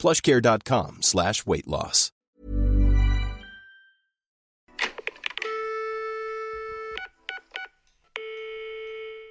plushcare.com slash weight loss.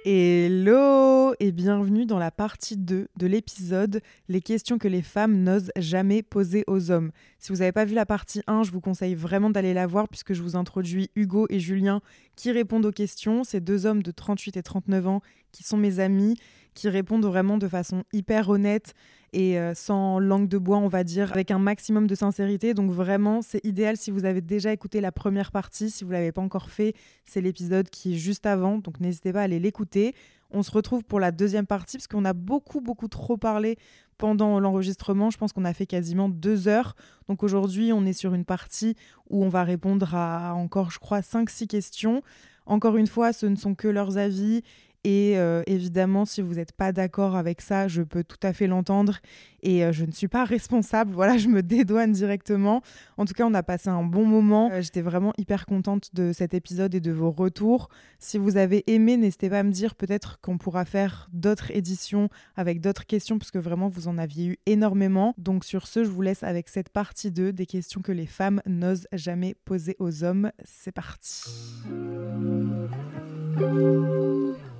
Hello et bienvenue dans la partie 2 de l'épisode Les questions que les femmes n'osent jamais poser aux hommes. Si vous n'avez pas vu la partie 1, je vous conseille vraiment d'aller la voir puisque je vous introduis Hugo et Julien qui répondent aux questions. Ces deux hommes de 38 et 39 ans qui sont mes amis, qui répondent vraiment de façon hyper honnête et euh, sans langue de bois, on va dire, avec un maximum de sincérité. Donc vraiment, c'est idéal si vous avez déjà écouté la première partie. Si vous ne l'avez pas encore fait, c'est l'épisode qui est juste avant. Donc n'hésitez pas à aller l'écouter. On se retrouve pour la deuxième partie parce qu'on a beaucoup, beaucoup trop parlé pendant l'enregistrement. Je pense qu'on a fait quasiment deux heures. Donc aujourd'hui, on est sur une partie où on va répondre à encore, je crois, 5-6 questions. Encore une fois, ce ne sont que leurs avis et euh, évidemment, si vous n'êtes pas d'accord avec ça, je peux tout à fait l'entendre. Et euh, je ne suis pas responsable. Voilà, je me dédouane directement. En tout cas, on a passé un bon moment. Euh, j'étais vraiment hyper contente de cet épisode et de vos retours. Si vous avez aimé, n'hésitez pas à me dire peut-être qu'on pourra faire d'autres éditions avec d'autres questions, parce que vraiment, vous en aviez eu énormément. Donc sur ce, je vous laisse avec cette partie 2 des questions que les femmes n'osent jamais poser aux hommes. C'est parti.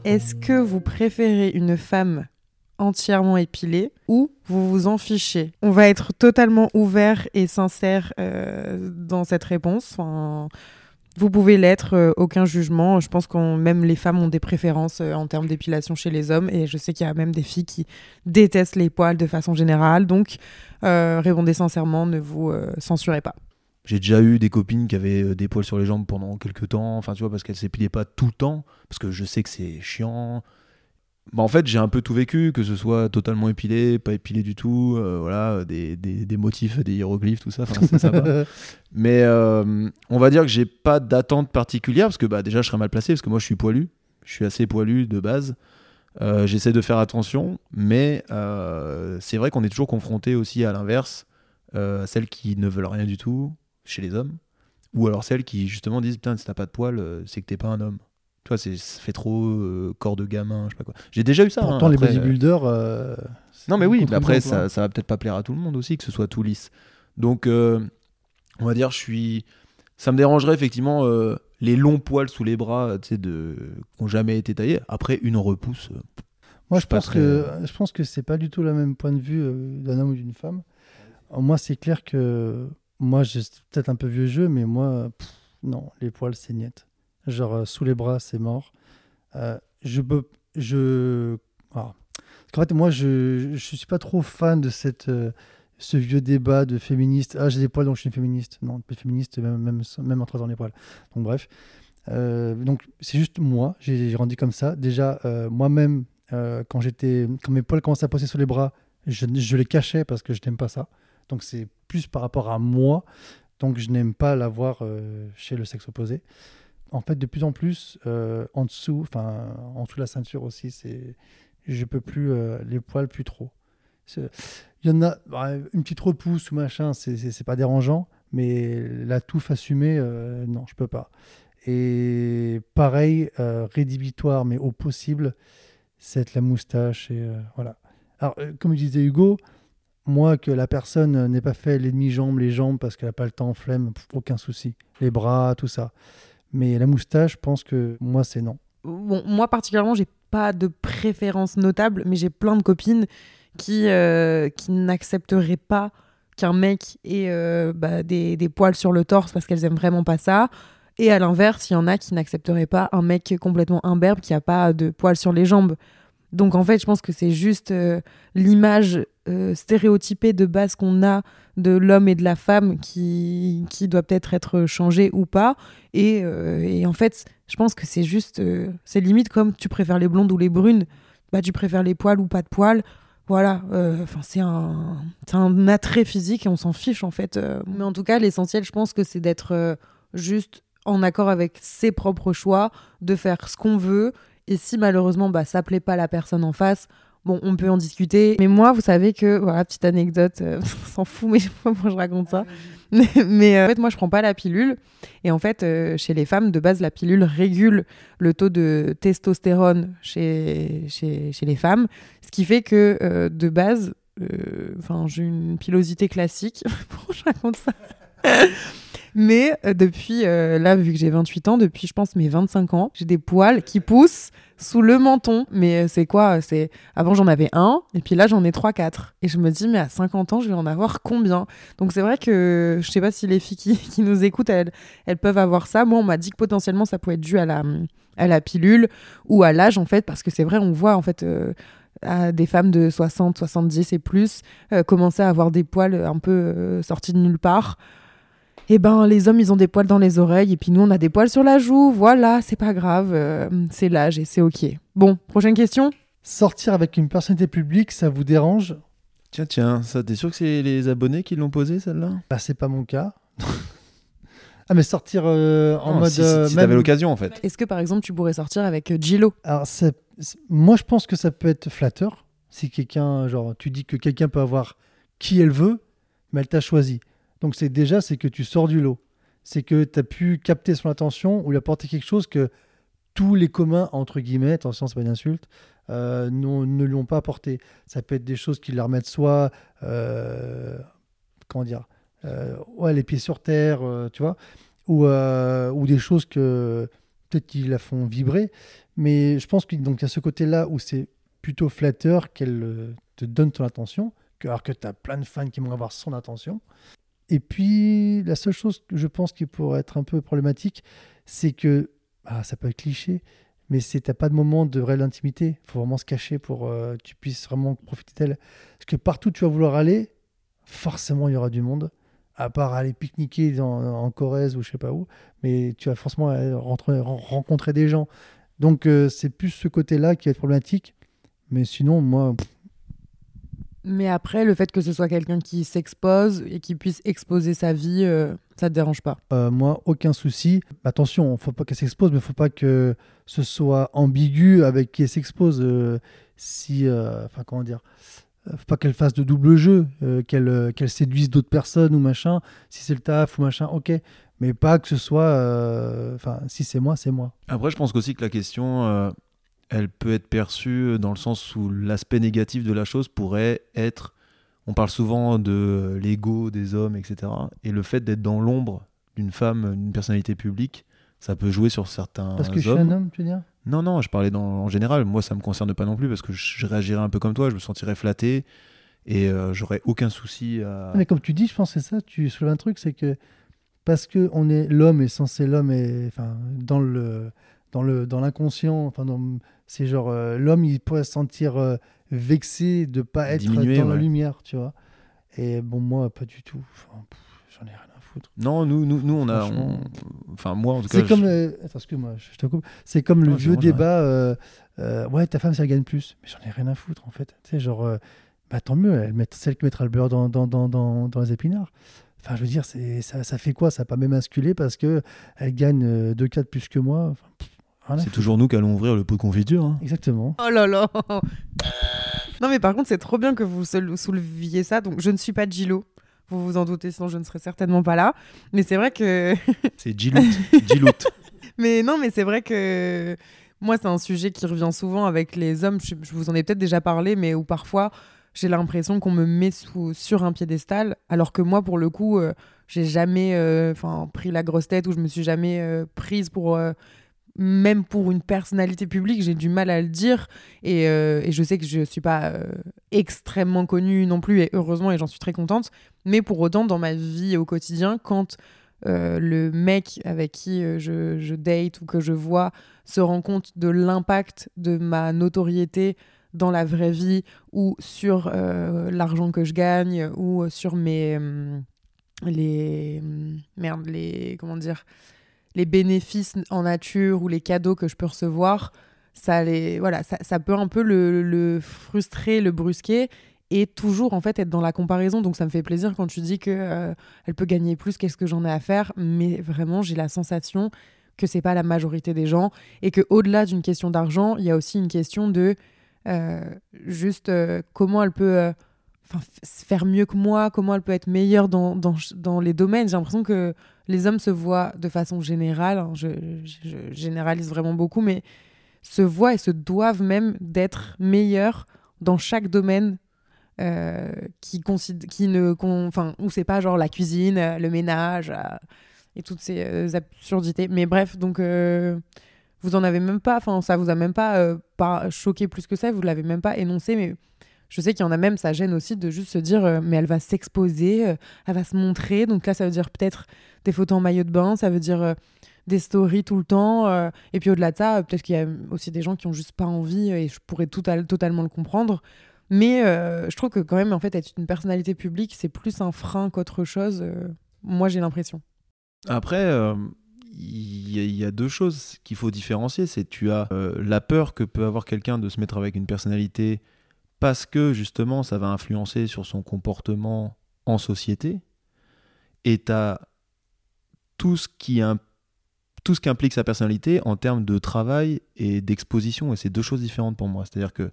Est-ce que vous préférez une femme entièrement épilée ou vous vous en fichez? On va être totalement ouvert et sincère euh, dans cette réponse. vous pouvez l'être, euh, aucun jugement. Je pense que même les femmes ont des préférences euh, en termes d'épilation chez les hommes et je sais qu'il y a même des filles qui détestent les poils de façon générale. Donc répondez sincèrement, ne vous censurez pas. J'ai déjà eu des copines qui avaient euh, des poils sur les jambes pendant quelques temps, enfin tu vois, parce qu'elles s'épilaient pas tout le temps, parce que je sais que c'est chiant. Bah, en fait, j'ai un peu tout vécu, que ce soit totalement épilé, pas épilé du tout, euh, voilà, des, des, des, motifs, des hiéroglyphes, tout ça, c'est sympa. Mais euh, on va dire que j'ai pas d'attente particulière, parce que bah, déjà je serais mal placé, parce que moi je suis poilu, je suis assez poilu de base. J'essaie de faire attention, mais c'est vrai qu'on est toujours confronté aussi à l'inverse, à celles qui ne veulent rien du tout, chez les hommes, ou alors celles qui justement disent putain si t'as pas de poils, euh, c'est que t'es pas un homme. Toi, ça fait trop euh, corps de gamin, je sais pas quoi. J'ai déjà eu ça. Pourtant, hein, les bodybuilders. Euh, non, mais oui, mais après, ça, ça, va peut-être pas plaire à tout le monde aussi que ce soit tout lisse. Donc, on va dire, je suis. Ça me dérangerait effectivement les longs poils sous les bras, tu sais, de... qui n'ont jamais été taillés. Après, une repousse. Moi, je, pense que je pense que c'est pas du tout le même point de vue d'un homme ou d'une femme. Moi, c'est clair que moi, j'ai peut-être un peu vieux jeu, mais moi, non, les poils, c'est net. Genre, euh, sous les bras, c'est mort. Euh, je peux. Je. Ah. Parce fait, moi, je ne suis pas trop fan de cette, euh, ce vieux débat de féministe. Ah, j'ai des poils, donc je suis une féministe. Non, pas féministe, même, même, même en traitant les poils. Donc, bref. donc, c'est juste moi. J'ai grandi comme ça. Déjà, moi-même, quand, quand mes poils commençaient à passer sous les bras, je, je les cachais parce que je n'aime pas ça. Donc c'est plus par rapport à moi. Donc je n'aime pas l'avoir euh, chez le sexe opposé. En fait, de plus en plus, euh, en dessous, enfin en dessous de la ceinture aussi, c'est, je peux plus euh, les poils plus trop. Il y en a bah, une petite repousse ou machin, c'est pas dérangeant, mais la touffe assumée, non, je peux pas. Et pareil, rédhibitoire, mais au possible, c'est la moustache et voilà. Alors, comme disait Hugo, moi, que la personne n'ait pas fait les demi-jambes, les jambes parce qu'elle n'a pas le temps, flemme, aucun souci. Les bras, tout ça. Mais la moustache, je pense que moi, c'est non. Bon, moi, particulièrement, j'ai pas de préférence notable, mais j'ai plein de copines qui, euh, qui n'accepteraient pas qu'un mec ait euh, bah, des, des, poils sur le torse parce qu'elles aiment vraiment pas ça. Et à l'inverse, il y en a qui n'accepteraient pas un mec complètement imberbe qui a pas de poils sur les jambes. Donc en fait, je pense que c'est juste euh, l'image euh, stéréotypée de base qu'on a de l'homme et de la femme qui, qui doit peut-être être changée ou pas. Et, euh, et, en fait, je pense que c'est juste, c'est limite comme tu préfères les blondes ou les brunes, bah tu préfères les poils ou pas de poils. voilà, euh, c'est un, un attrait physique et on s'en fiche en fait. Euh. mais en tout cas, l'essentiel, je pense que c'est d'être euh, juste en accord avec ses propres choix, de faire ce qu'on veut. Et si malheureusement bah, ça plaît pas à la personne en face, bon, on peut en discuter. Mais moi, vous savez que, voilà, petite anecdote, on s'en fout, mais je sais pas pourquoi je raconte ça. mais euh, en fait, moi, je prends pas la pilule. Et en fait, euh, chez les femmes, de base, la pilule régule le taux de testostérone chez, chez, chez les femmes. Ce qui fait que, euh, de base, enfin, j'ai une pilosité classique. Pourquoi je raconte ça mais euh, depuis, euh, là, vu que j'ai 28 ans, depuis, je pense, mes 25 ans, j'ai des poils qui poussent sous le menton. Mais euh, c'est quoi C'est Avant, j'en avais un, et puis là, j'en ai 3-4. Et je me dis, mais à 50 ans, je vais en avoir combien? Donc c'est vrai que je sais pas si les filles qui, nous écoutent, elles, elles peuvent avoir ça. Moi, on m'a dit que potentiellement, ça pouvait être dû à la, à la pilule ou à l'âge, en fait, parce que c'est vrai, on voit, en fait... à des femmes de 60, 70 et plus commencer à avoir des poils un peu sortis de nulle part eh ben les hommes ils ont des poils dans les oreilles et puis nous on a des poils sur la joue, voilà, c'est pas grave, euh, c'est l'âge et c'est ok. Bon, prochaine question. Sortir avec une personnalité publique, ça vous dérange? Tiens, tiens, ça, t'es sûr que c'est les abonnés qui l'ont posé celle-là? Bah c'est pas mon cas. ah mais sortir euh, en mode... Si, si, t'avais l'occasion en fait. Est-ce que par exemple tu pourrais sortir avec Gillo Alors moi je pense que ça peut être flatteur si quelqu'un, genre tu dis que quelqu'un peut avoir qui elle veut, mais elle t'a choisi. Donc c'est déjà c'est que tu sors du lot. C'est que tu as pu capter son attention ou lui apporter quelque chose que tous les communs, entre guillemets, attention, c'est pas une insulte, euh, ne lui ont pas apporté. Ça peut être des choses qui leur remettent soit, euh, comment dire, euh, ouais, les pieds sur terre, tu vois, ou, des choses que peut-être qui la font vibrer. Mais je pense qu'il y a ce côté-là où c'est plutôt flatteur qu'elle te donne ton attention, alors que tu as plein de fans qui vont avoir son attention. Et puis, la seule chose que je pense qui pourrait être un peu problématique, c'est que, ah, ça peut être cliché, mais c'est t'as pas de moment de réelle intimité. Il faut vraiment se cacher pour euh, que tu puisses vraiment profiter d'elle. Parce que partout où tu vas vouloir aller, forcément, il y aura du monde. À part aller pique-niquer en Corrèze ou je sais pas où, mais tu vas forcément rencontrer des gens. Donc, euh, c'est plus ce côté-là qui est problématique. Mais sinon, moi, mais après, le fait que ce soit quelqu'un qui s'expose et qui puisse exposer sa vie, euh, ça te dérange pas? Euh, Moi, aucun souci. Attention, faut pas qu'elle s'expose, mais faut pas que ce soit ambigu avec qui elle s'expose. Euh, si, enfin, comment dire faut pas qu'elle fasse de double jeu, qu'elle qu'elle séduise d'autres personnes ou machin. Si c'est le taf ou machin, ok. Mais pas que ce soit. Enfin, si c'est moi, c'est moi. Après, je pense aussi que la question elle peut être perçue dans le sens où l'aspect négatif de la chose pourrait être, on parle souvent de l'ego des hommes, etc. Et le fait d'être dans l'ombre d'une femme, d'une personnalité publique, ça peut jouer sur certains Parce que je suis un homme, tu veux dire? Non, non, je parlais dans, en général. Moi, ça me concerne pas non plus parce que je réagirais un peu comme toi, je me sentirais flatté et euh, j'aurais aucun souci à... Mais comme tu dis, je pense que c'est ça, tu soulèves un truc, c'est que parce que on est l'homme est censé l'homme est enfin dans le dans le dans l'inconscient enfin c'est genre, euh, l'homme, il pourrait se sentir euh, vexé de pas être dans la lumière, tu vois. Et bon, moi, pas du tout. J'en ai rien à foutre. Non, nous, nous, nous on a. Enfin, moi, en tout cas. C'est comme. Euh, attends, excuse-moi, je te coupe. C'est comme le vieux débat. ouais, ta femme, ça gagne plus. Mais j'en ai rien à foutre, en fait. Tu sais, genre. bah, tant mieux, elle met, celle qui mettra le beurre dans, dans, dans, dans, dans les épinards. Enfin, je veux dire, ça, ça fait quoi? Ça n'a pas m'émasculé parce qu'elle gagne 2 4 plus que moi. Enfin, c'est toujours nous qui allons ouvrir le pot de confiture. Hein. Exactement. Oh là là Non mais par contre c'est trop bien que vous souleviez ça. Donc je ne suis pas Gilo. Vous vous en doutez, sinon je ne serais certainement pas là. Mais c'est vrai que... c'est Gilout. Gilout. mais non, mais c'est vrai que moi c'est un sujet qui revient souvent avec les hommes. Je, vous en ai peut-être déjà parlé, mais où parfois j'ai l'impression qu'on me met sous, sur un piédestal, alors que moi pour le coup... Euh, j'ai jamais euh, enfin pris la grosse tête ou je me suis jamais euh, prise pour même pour une personnalité publique, j'ai du mal à le dire. Et, euh, je sais que je ne suis pas euh, extrêmement connue non plus, et heureusement, et j'en suis très contente. Mais pour autant, dans ma vie au quotidien, quand euh, le mec avec qui je, date ou que je vois se rend compte de l'impact de ma notoriété dans la vraie vie ou sur l'argent que je gagne ou sur mes... les... Merde, les... Comment dire les bénéfices en nature ou les cadeaux que je peux recevoir, ça, les, voilà, ça, ça peut un peu le, le, frustrer, le brusquer et toujours en fait être dans la comparaison. Donc ça me fait plaisir quand tu dis que euh, elle peut gagner plus, qu'est-ce que j'en ai à faire. Mais vraiment, j'ai la sensation que c'est pas la majorité des gens et que au-delà d'une question d'argent, il y a aussi une question de euh, juste euh, comment elle peut faire mieux que moi, comment elle peut être meilleure dans, dans, dans les domaines. J'ai l'impression que les hommes se voient de façon générale, hein, je, généralise vraiment beaucoup, mais se voient et se doivent même d'être meilleurs dans chaque domaine euh, qui, qui ne. Enfin, où c'est pas genre la cuisine, euh, le ménage euh, et toutes ces absurdités. Mais bref, donc. vous en avez même pas, enfin ça vous a même pas, pas choqué plus que ça, vous l'avez même pas énoncé, mais je sais qu'il y en a même, ça gêne aussi de juste se dire, mais elle va s'exposer, elle va se montrer. Donc là, ça veut dire peut-être des photos en maillot de bain, ça veut dire des stories tout le temps. et puis au-delà de ça, peut-être qu'il y a aussi des gens qui ont juste pas envie, et je pourrais tout totalement le comprendre. Mais euh, je trouve que quand même, en fait, être une personnalité publique, c'est plus un frein qu'autre chose. Euh, moi, j'ai l'impression. Après, euh, il y, a deux choses qu'il faut différencier. C'est tu as la peur que peut avoir quelqu'un de se mettre avec une personnalité parce que justement, ça va influencer sur son comportement en société. Et tu as tout ce qui implique sa personnalité en termes de travail et d'exposition. Et c'est deux choses différentes pour moi. C'est-à-dire que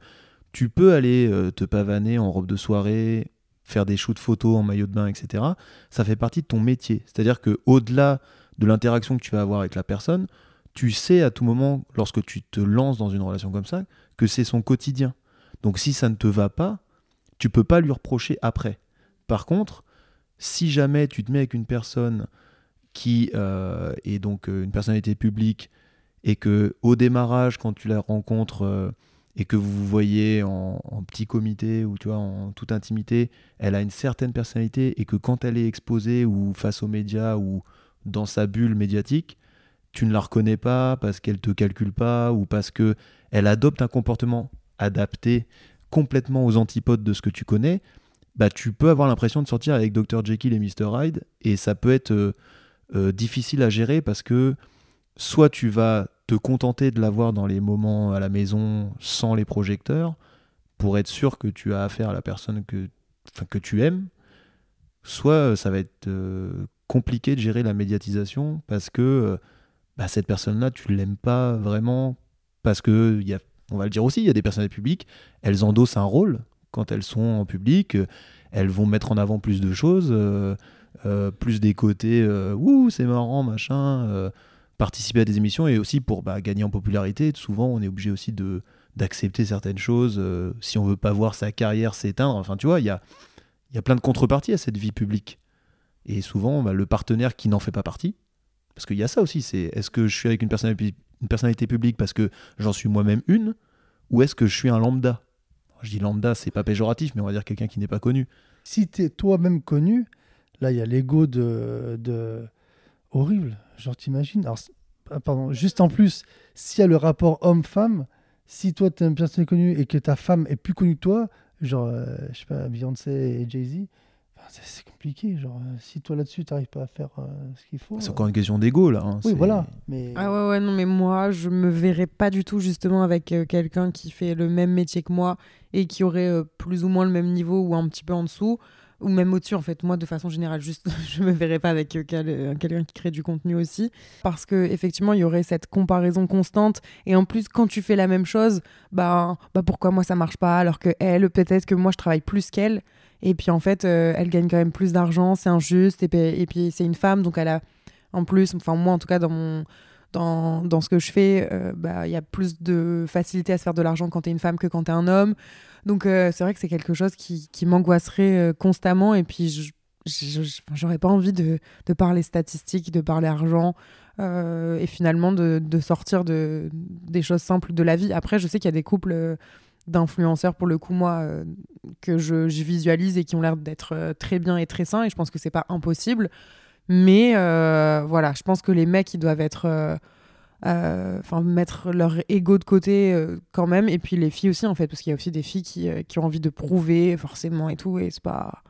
tu peux aller euh, te pavaner en robe de soirée, faire des shoots photos en maillot de bain, etc. Ça fait partie de ton métier. C'est-à-dire que au-delà de l'interaction que tu vas avoir avec la personne, tu sais à tout moment, lorsque tu te lances dans une relation comme ça, que c'est son quotidien. Donc si ça ne te va pas, tu peux pas lui reprocher après. Par contre, si jamais tu te mets avec une personne qui euh, est donc euh, une personnalité publique et que au démarrage, quand tu la rencontres, et que vous vous voyez en, petit comité ou tu vois en toute intimité, elle a une certaine personnalité et que quand elle est exposée ou face aux médias ou dans sa bulle médiatique, tu ne la reconnais pas parce qu'elle te calcule pas ou parce que elle adopte un comportement adapté complètement aux antipodes de ce que tu connais, bah tu peux avoir l'impression de sortir avec Dr Jekyll et Mr Hyde et ça peut être euh, euh, difficile à gérer parce que soit tu vas te contenter de l'avoir dans les moments à la maison sans les projecteurs pour être sûr que tu as affaire à la personne que, que tu aimes, soit euh, ça va être compliqué de gérer la médiatisation parce que bah, cette personne-là, tu l'aimes pas vraiment parce que, y a, on va le dire aussi, il y a des personnes publiques, elles endossent un rôle quand elles sont en public, elles vont mettre en avant plus de choses, plus des côtés, ouh, c'est marrant, machin participer à des émissions et aussi pour bah, gagner en popularité. Souvent, on est obligé aussi d'accepter certaines choses euh, si on veut pas voir sa carrière s'éteindre. Enfin, tu vois, il y a, y a plein de contreparties à cette vie publique. Et souvent, bah, le partenaire qui n'en fait pas partie, parce qu'il y a ça aussi, c'est est-ce que je suis avec une personnalité, une personnalité publique parce que j'en suis moi-même une, ou est-ce que je suis un lambda? Je dis lambda, c'est pas péjoratif, mais on va dire quelqu'un qui n'est pas connu. Si tu es toi-même connu, là, il y a l'ego de, de horrible. Genre, t'imagines? Alors, ah, pardon, juste en plus, s'il y a le rapport homme-femme, si toi, tu es une personne connue et que ta femme est plus connue que toi, genre, euh, je sais pas, Beyoncé et Jay-Z, c'est compliqué. Genre, euh, si toi là-dessus, tu n'arrives pas à faire euh, ce qu'il faut. C'est encore une question d'ego, là. Hein, oui, voilà. Mais... Ah ouais, ouais, non, mais moi, je me verrais pas du tout justement avec quelqu'un qui fait le même métier que moi et qui aurait plus ou moins le même niveau ou un petit peu en dessous ou même au-dessus en fait moi de façon générale juste je me verrais pas avec euh, euh, quelqu'un qui crée du contenu aussi parce que effectivement il y aurait cette comparaison constante et en plus quand tu fais la même chose bah bah pourquoi moi ça marche pas alors que elle peut-être que moi je travaille plus qu'elle? Et puis en fait euh, elle gagne quand même plus d'argent c'est injuste et puis, c'est une femme donc elle a en plus enfin moi en tout cas dans mon dans, dans ce que je fais, bah, il y a plus de facilité à se faire de l'argent quand tu es une femme que quand tu es un homme. Donc euh, c'est vrai que c'est quelque chose qui, qui m'angoisserait euh, constamment et puis j'aurais pas envie de, de, parler statistiques, de parler argent euh, et finalement de, de, sortir de, des choses simples de la vie. Après, je sais qu'il y a des couples d'influenceurs, pour le coup, moi, que je, visualise et qui ont l'air d'être très bien et très sains et je pense que c'est pas impossible. Mais voilà, je pense que les mecs, ils doivent être euh, enfin mettre leur ego de côté euh, quand même. Et puis les filles aussi en fait parce qu'il y a aussi des filles qui, euh, qui, ont envie de prouver forcément et tout et c'est pas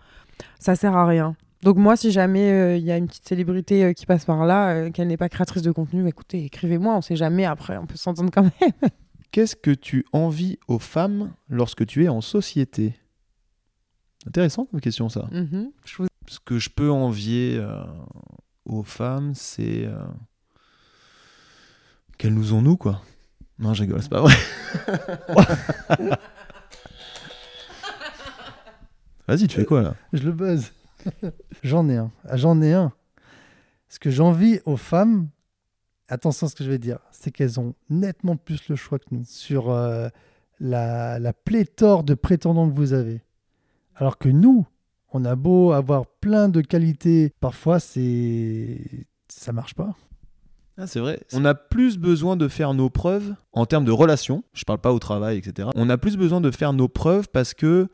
ça sert à rien. Donc moi si jamais il y a une petite célébrité qui passe par là qu'elle n'est pas créatrice de contenu écoutez écrivez-moi on sait jamais après on peut s'entendre quand même Qu'est-ce que tu envies aux femmes lorsque tu es en société? Intéressant comme question ça. Mhm. Je vous- Ce que je peux envier euh, aux femmes, c'est euh, qu'elles nous ont nous, quoi. Non, je rigole, c'est pas vrai. Vas-y, tu fais quoi là? Je le buzz. J'en ai un. J'en ai un. Ce que j'envie aux femmes, attention à ce que je vais dire, c'est qu'elles ont nettement plus le choix que nous sur euh, la, la pléthore de prétendants que vous avez. Alors que nous, on a beau avoir plein de qualités, parfois c'est ça marche pas. Ah, c'est vrai. On a plus besoin de faire nos preuves en termes de relations. Je parle pas au travail, etc. On a plus besoin de faire nos preuves parce que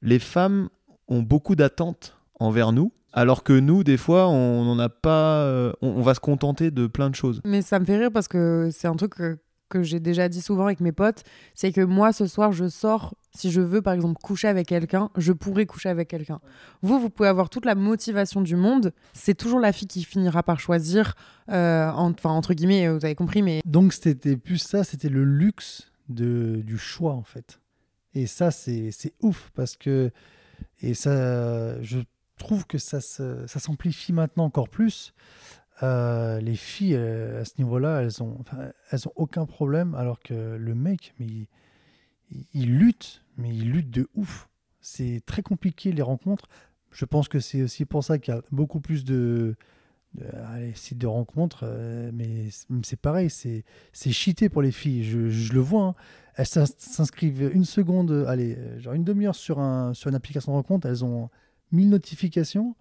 les femmes ont beaucoup d'attentes envers nous, alors que nous, des fois, on n'en a pas. euh, on, on va se contenter de plein de choses. Mais ça me fait rire parce que c'est un truc que, que j'ai déjà dit souvent avec mes potes. C'est que moi, ce soir, je sors. Si je veux, par exemple, coucher avec quelqu'un, je pourrais coucher avec quelqu'un. Vous, vous pouvez avoir toute la motivation du monde. C'est toujours la fille qui finira par choisir. euh, en- Enfin, entre guillemets, vous avez compris, mais Donc c'était plus ça, c'était le luxe de, du choix en fait. Et ça c'est c'est ouf parce que et ça je trouve que ça s'amplifie maintenant encore plus. Euh, les filles euh, à ce niveau-là, elles ont elles ont aucun problème alors que le mec mais il, lutte mais il lutte de ouf. C'est très compliqué les rencontres. Je pense que c'est aussi pour ça qu'il y a beaucoup plus de, sites de rencontres, euh, mais c'est- pareil, c'est cheaté pour les filles. Je, je le vois. hein. Elles s'ins- s'inscrivent une seconde, allez, genre une demi-heure sur, un, sur une application de rencontre, elles ont 1000 notifications.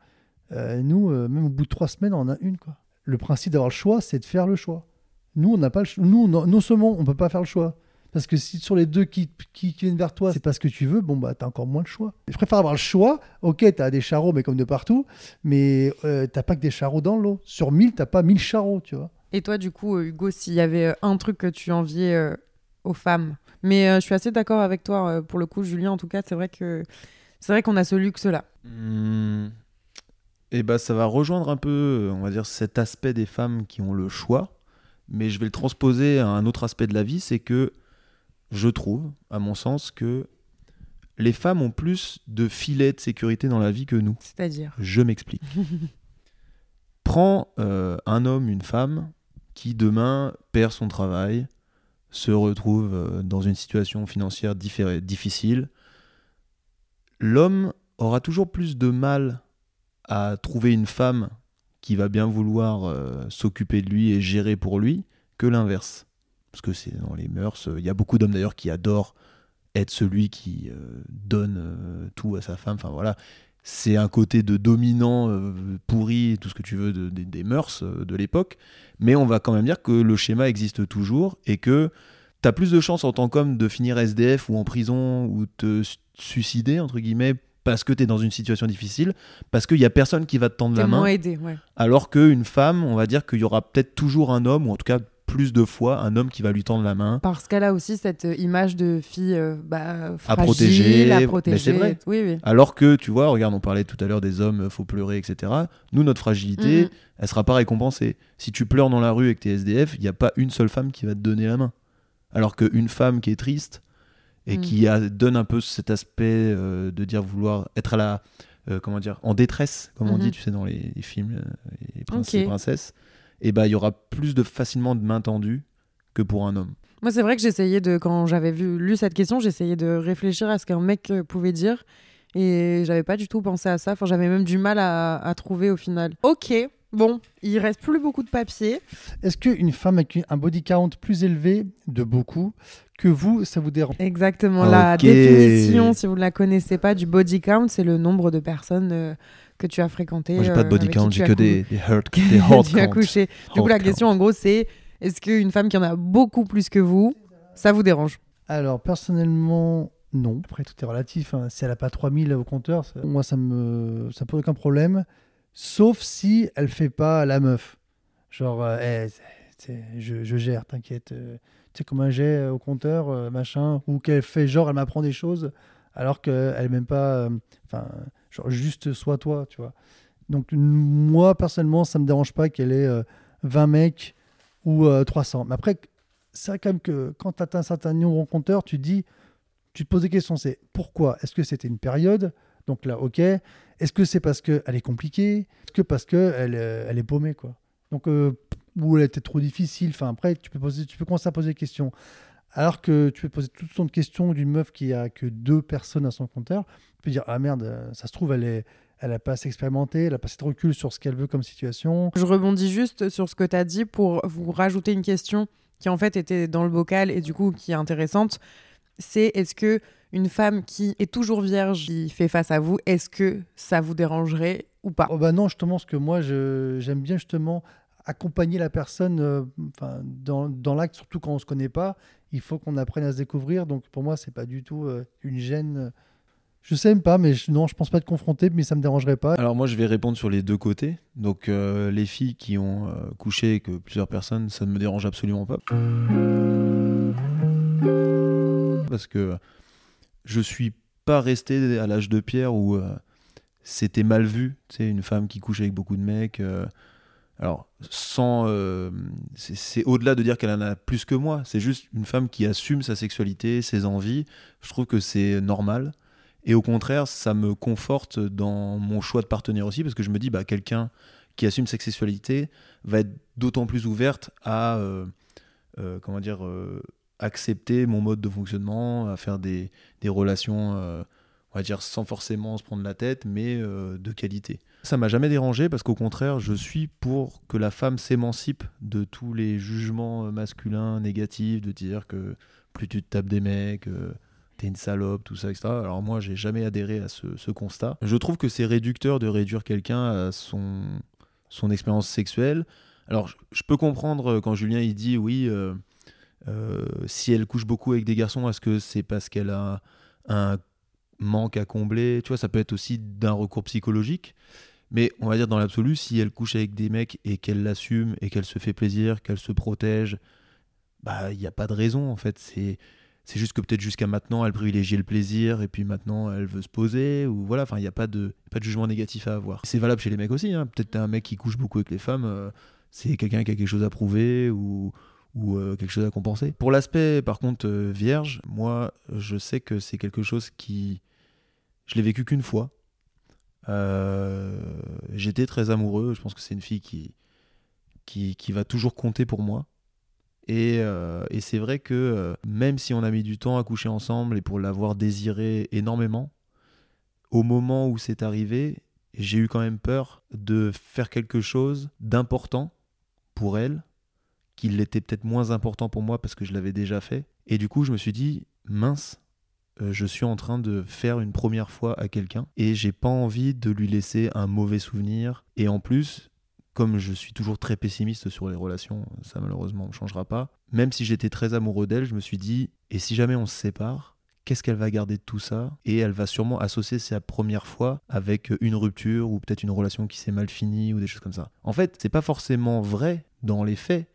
Euh, nous, euh, même au bout de trois semaines, on en a une. Quoi. Le principe d'avoir le choix, c'est de faire le choix. Nous, on n'a pas le choix. Nous, non, non seulement on peut pas faire le choix, parce que si sur les deux qui, qui, viennent vers toi, c'est pas ce que tu veux, bon, bah, t'as encore moins le choix. Je préfère avoir le choix. Ok, t'as des charreaux, mais comme de partout, mais euh, t'as pas que des charreaux dans l'eau. Sur 1000, t'as pas 1000 charreaux, tu vois. Et toi, du coup, Hugo, s'il y avait un truc que tu enviais aux femmes, mais je suis assez d'accord avec toi pour le coup, Julien. En tout cas, c'est vrai que c'est vrai qu'on a ce luxe-là. et bah, ça va rejoindre un peu, on va dire, cet aspect des femmes qui ont le choix. Mais je vais le transposer à un autre aspect de la vie, c'est que je trouve, à mon sens, que les femmes ont plus de filets de sécurité dans la vie que nous. C'est-à-dire. Je m'explique. Prends euh, un homme, une femme qui demain perd son travail, se retrouve euh, dans une situation financière difficile. L'homme aura toujours plus de mal à trouver une femme qui va bien vouloir euh, s'occuper de lui et gérer pour lui que l'inverse. Parce que c'est dans les mœurs. euh, Il y a beaucoup d'hommes d'ailleurs qui adorent être celui qui euh, donne tout à sa femme. Enfin voilà, c'est un côté de dominant pourri, tout ce que tu veux de- de- des mœurs de l'époque. Mais on va quand même dire que le schéma existe toujours et que tu as plus de chances en tant qu'homme de finir SDF ou en prison ou te su- suicider, entre guillemets, parce que tu es dans une situation difficile, parce qu'il n'y a personne qui va te tendre T'es la main. aidé, ouais. Alors qu'une femme, on va dire qu'il y aura peut-être toujours un homme, ou en tout cas plus de fois, un homme qui va lui tendre la main. Parce qu'elle a aussi cette euh, image de fille euh, bah, fragile, protéger, à mais protéger. c'est vrai. Oui, oui. Alors que, tu vois, regarde, on parlait tout à l'heure des hommes, euh, faut pleurer, etc. Nous, notre fragilité, Mhm. elle sera pas récompensée. Si tu pleures dans la rue avec tes SDF, il n'y a pas une seule femme qui va te donner la main. Alors qu'une femme qui est triste et Mhm. qui a, donne un peu cet aspect euh, de dire vouloir être à la, euh, comment dire, en détresse, comme on Mhm. dit, tu sais, dans les, les films, euh, les princes Ok. et princesses, et bah il y aura plus de facilement de mains tendues que pour un homme. Moi, c'est vrai que j'essayais de, quand j'avais vu, lu cette question, j'essayais de réfléchir à ce qu'un mec euh, pouvait dire. Et j'avais pas du tout pensé à ça. Enfin, j'avais même du mal à, à trouver au final. Ok, bon, il reste plus beaucoup de papier. Est-ce qu'une femme avec un body count plus élevé de beaucoup que vous, ça vous dérange? Exactement. La définition, si vous ne la connaissez pas, du body count, c'est le nombre de personnes euh, que tu as fréquentées. Moi, j'ai pas de euh, body count, j'ai que des, des que des as count. Du coup, Heart la count. question, en gros, c'est est-ce qu'une femme qui en a beaucoup plus que vous, ça vous dérange? Alors, personnellement, non. Après, tout est relatif. hein. Si elle n'a pas 3000 au compteur, ça- moi, ça me ça pose aucun problème. Sauf si elle fait pas la meuf. Genre, euh, Eh, je, je gère, t'inquiète. euh, Tu sais, comme un euh, au compteur, machin. Ou qu'elle fait genre, elle m'apprend des choses, alors qu'elle même pas. Enfin, genre, juste sois toi, tu vois. Donc, moi, personnellement, ça me dérange pas qu'elle ait euh, 20 mecs ou euh, 300. Mais après, c'est quand même que quand tu atteins un certain nombre de compteurs, tu dis, tu te poses des questions, c'est pourquoi? Est-ce que c'était une période? Donc là, ok. Est-ce que c'est parce qu'elle est compliquée? Est-ce que parce qu'elle elle est paumée quoi? Donc, euh, ou elle était trop difficile. Enfin, après, tu peux, poser, tu peux commencer à poser des questions. Alors que tu peux poser toutes sortes de questions d'une meuf qui a que deux personnes à son compteur. Tu peux dire, ah merde, ça se trouve, elle est, elle n'a pas assez expérimenté, elle n'a pas assez de recul sur ce qu'elle veut comme situation. Je rebondis juste sur ce que tu as dit pour vous rajouter une question qui en fait était dans le bocal et du coup qui est intéressante. C'est est-ce que une femme qui est toujours vierge, qui fait face à vous, est-ce que ça vous dérangerait ou pas? Oh bah Non, justement, ce que moi j'aime bien justement accompagner la personne euh, dans, dans l'acte, surtout quand on ne se connaît pas. Il faut qu'on apprenne à se découvrir. Donc pour moi, c'est pas du tout euh, une gêne. Je sais même pas, mais je, non, je pense pas être confronté, mais ça me dérangerait pas. Alors moi, je vais répondre sur les deux côtés. Donc euh, les filles qui ont couché avec plusieurs personnes, ça ne me dérange absolument pas. Parce que je suis pas resté à l'âge de pierre où c'était mal vu. C'est une femme qui couche avec beaucoup de mecs. Alors, sans. Euh, c'est au-delà de dire qu'elle en a plus que moi. C'est juste une femme qui assume sa sexualité, ses envies. Je trouve que c'est normal. Et au contraire, ça me conforte dans mon choix de partenaire aussi, parce que je me dis, bah, quelqu'un qui assume sa sexualité va être d'autant plus ouverte à. Euh, euh, comment dire accepter mon mode de fonctionnement, à faire des, des relations, on va dire, sans forcément se prendre la tête, mais de qualité. Ça m'a jamais dérangé parce qu'au contraire, je suis pour que la femme s'émancipe de tous les jugements euh, masculins négatifs, de dire que plus tu te tapes des mecs, euh, t'es une salope, tout ça, etc. Alors moi, j'ai jamais adhéré à ce, constat. Je trouve que c'est réducteur de réduire quelqu'un à son, son expérience sexuelle. Alors, je peux comprendre euh, quand Julien il dit oui, si elle couche beaucoup avec des garçons, est-ce que c'est parce qu'elle a un manque à combler? Tu vois, ça peut être aussi d'un recours psychologique. Mais on va dire dans l'absolu, si elle couche avec des mecs et qu'elle l'assume et qu'elle se fait plaisir, qu'elle se protège, bah il n'y a pas de raison en fait. C'est c'est juste que peut-être jusqu'à maintenant elle privilégiait le plaisir et puis maintenant elle veut se poser ou voilà. Enfin il n'y a pas de pas de jugement négatif à avoir. C'est valable chez les mecs aussi. Hein. Peut-être un mec qui couche beaucoup avec les femmes, euh, c'est quelqu'un qui a quelque chose à prouver ou ou euh, quelque chose à compenser. Pour l'aspect par contre euh, vierge, moi je sais que c'est quelque chose qui je l'ai vécu qu'une fois euh, j'étais très amoureux. Je pense que c'est une fille qui, qui, va toujours compter pour moi. Et, et c'est vrai que même si on a mis du temps à coucher ensemble et pour l'avoir désiré énormément, au moment où c'est arrivé, j'ai eu quand même peur de faire quelque chose d'important pour elle, qui l'était peut-être moins important pour moi parce que je l'avais déjà fait. Et du coup, je me suis dit, mince, euh, je suis en train de faire une première fois à quelqu'un et j'ai pas envie de lui laisser un mauvais souvenir. Et en plus, comme je suis toujours très pessimiste sur les relations, ça malheureusement ne changera pas. Même si j'étais très amoureux d'elle, je me suis dit, et si jamais on se sépare, qu'est-ce qu'elle va garder de tout ça? Et elle va sûrement associer sa première fois avec une rupture ou peut-être une relation qui s'est mal finie ou des choses comme ça. En fait, c'est pas forcément vrai dans les faits.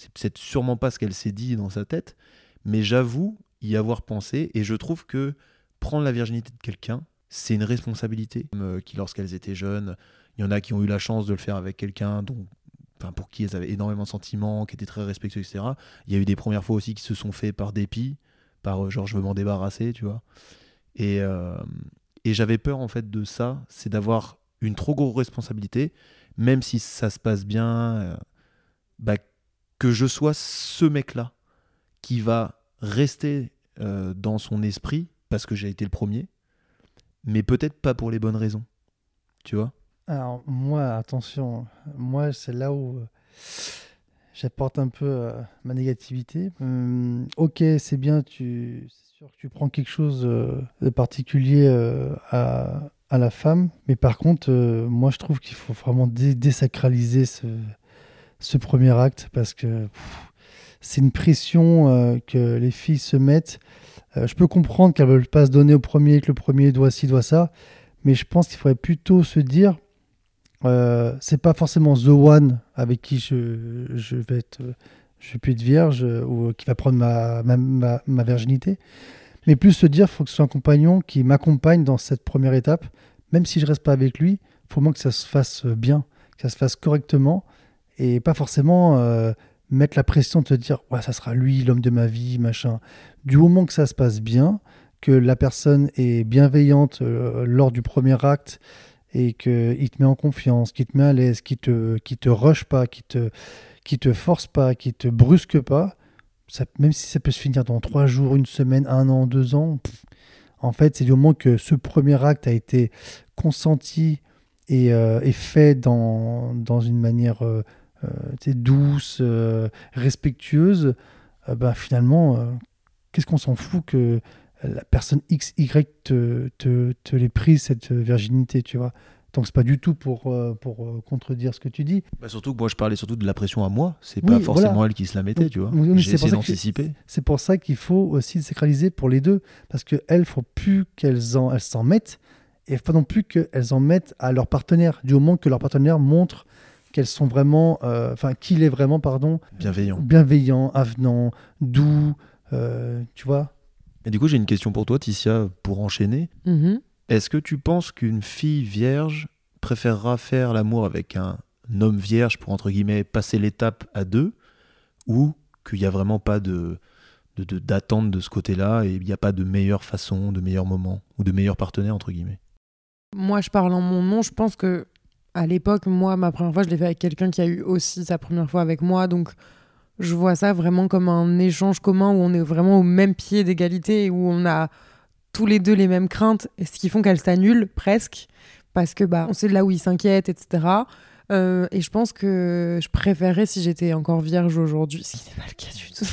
C'est peut-être sûrement pas ce qu'elle s'est dit dans sa tête, mais j'avoue y avoir pensé. Et je trouve que prendre la virginité de quelqu'un, c'est une responsabilité. Euh, qui, lorsqu'elles étaient jeunes, il y en a qui ont eu la chance de le faire avec quelqu'un dont pour qui elles avaient énormément de sentiments, qui étaient très respectueux, etc. Il y a eu des premières fois aussi qui se sont fait par dépit, par euh, genre je veux m'en débarrasser, tu vois. Et, euh, et j'avais peur en fait de ça, c'est d'avoir une trop grosse responsabilité, même si ça se passe bien, bah, que je sois ce mec-là qui va rester euh, dans son esprit parce que j'ai été le premier, mais peut-être pas pour les bonnes raisons. Tu vois? Alors, moi, attention, moi, c'est là où euh, j'apporte un peu euh, ma négativité. Hum, ok, c'est bien, tu, sûr que tu prends quelque chose de particulier à, la femme, mais par contre, moi, je trouve qu'il faut vraiment désacraliser ce, ce, premier acte parce que c'est une pression euh, que les filles se mettent. Euh, je peux comprendre qu'elles veulent pas se donner au premier, que le premier doit ci, doit ça, mais je pense qu'il faudrait plutôt se dire euh, c'est pas forcément The One avec qui je, je vais être, je vais être vierge ou qui va prendre ma, ma, ma, virginité, mais plus se dire faut que ce soit un compagnon qui m'accompagne dans cette première étape, même si je reste pas avec lui, faut moins que ça se fasse bien, que ça se fasse correctement et pas forcément mettre la pression de te dire ouais, ça sera lui, l'homme de ma vie, machin. Du moment que ça se passe bien, que la personne est bienveillante euh, lors du premier acte et qu'il te met en confiance, qu'il te met à l'aise, qu'il te, qui te rush pas, qu'il te, qui te force pas, qui te brusque pas, même si ça peut se finir dans trois jours, une semaine, un an, deux ans, en fait, c'est du moment que ce premier acte a été consenti et, euh, fait dans, dans une manière euh, euh, douce, respectueuse, ben, finalement, qu'est-ce qu'on s'en fout que la personne X, Y te, te, te l'ait prise, cette virginité, tu vois? Donc c'est pas du tout pour, euh, pour euh, contredire ce que tu dis. Bah surtout que moi je parlais surtout de la pression à moi, c'est pas forcément elle qui se la mettait, tu vois. J'ai essayé d'anticiper. C'est pour ça qu'il faut aussi sacraliser pour les deux, parce qu'elles, faut plus qu'elles en, elles s'en mettent, et pas non plus qu'elles en mettent à leur partenaire, du moment que leur partenaire montre qu'elles sont vraiment, euh, enfin qu'il est vraiment, pardon, bienveillant, bienveillant, avenant, doux, tu vois. Et du coup j'ai une question pour toi, Ticia, pour enchaîner. Mm-hmm. Est-ce que tu penses qu'une fille vierge préférera faire l'amour avec un homme vierge pour, entre guillemets, passer l'étape à deux, ou qu'il n'y a vraiment pas de d'attente de, ce côté-là et il n'y a pas de meilleure façon, de meilleur moment ou de meilleur partenaire entre guillemets? Moi, je parle en mon nom. Je pense que à l'époque, moi, ma première fois, je l'ai fait avec quelqu'un qui a eu aussi sa première fois avec moi, donc je vois ça vraiment comme un échange commun où on est vraiment au même pied d'égalité, où on a tous les deux les mêmes craintes, ce qui font qu'elles s'annulent presque, parce que bah, on sait là où ils s'inquiètent, etc. Euh, et je pense que je préférerais si j'étais encore vierge aujourd'hui, ce qui n'est pas le cas du tout.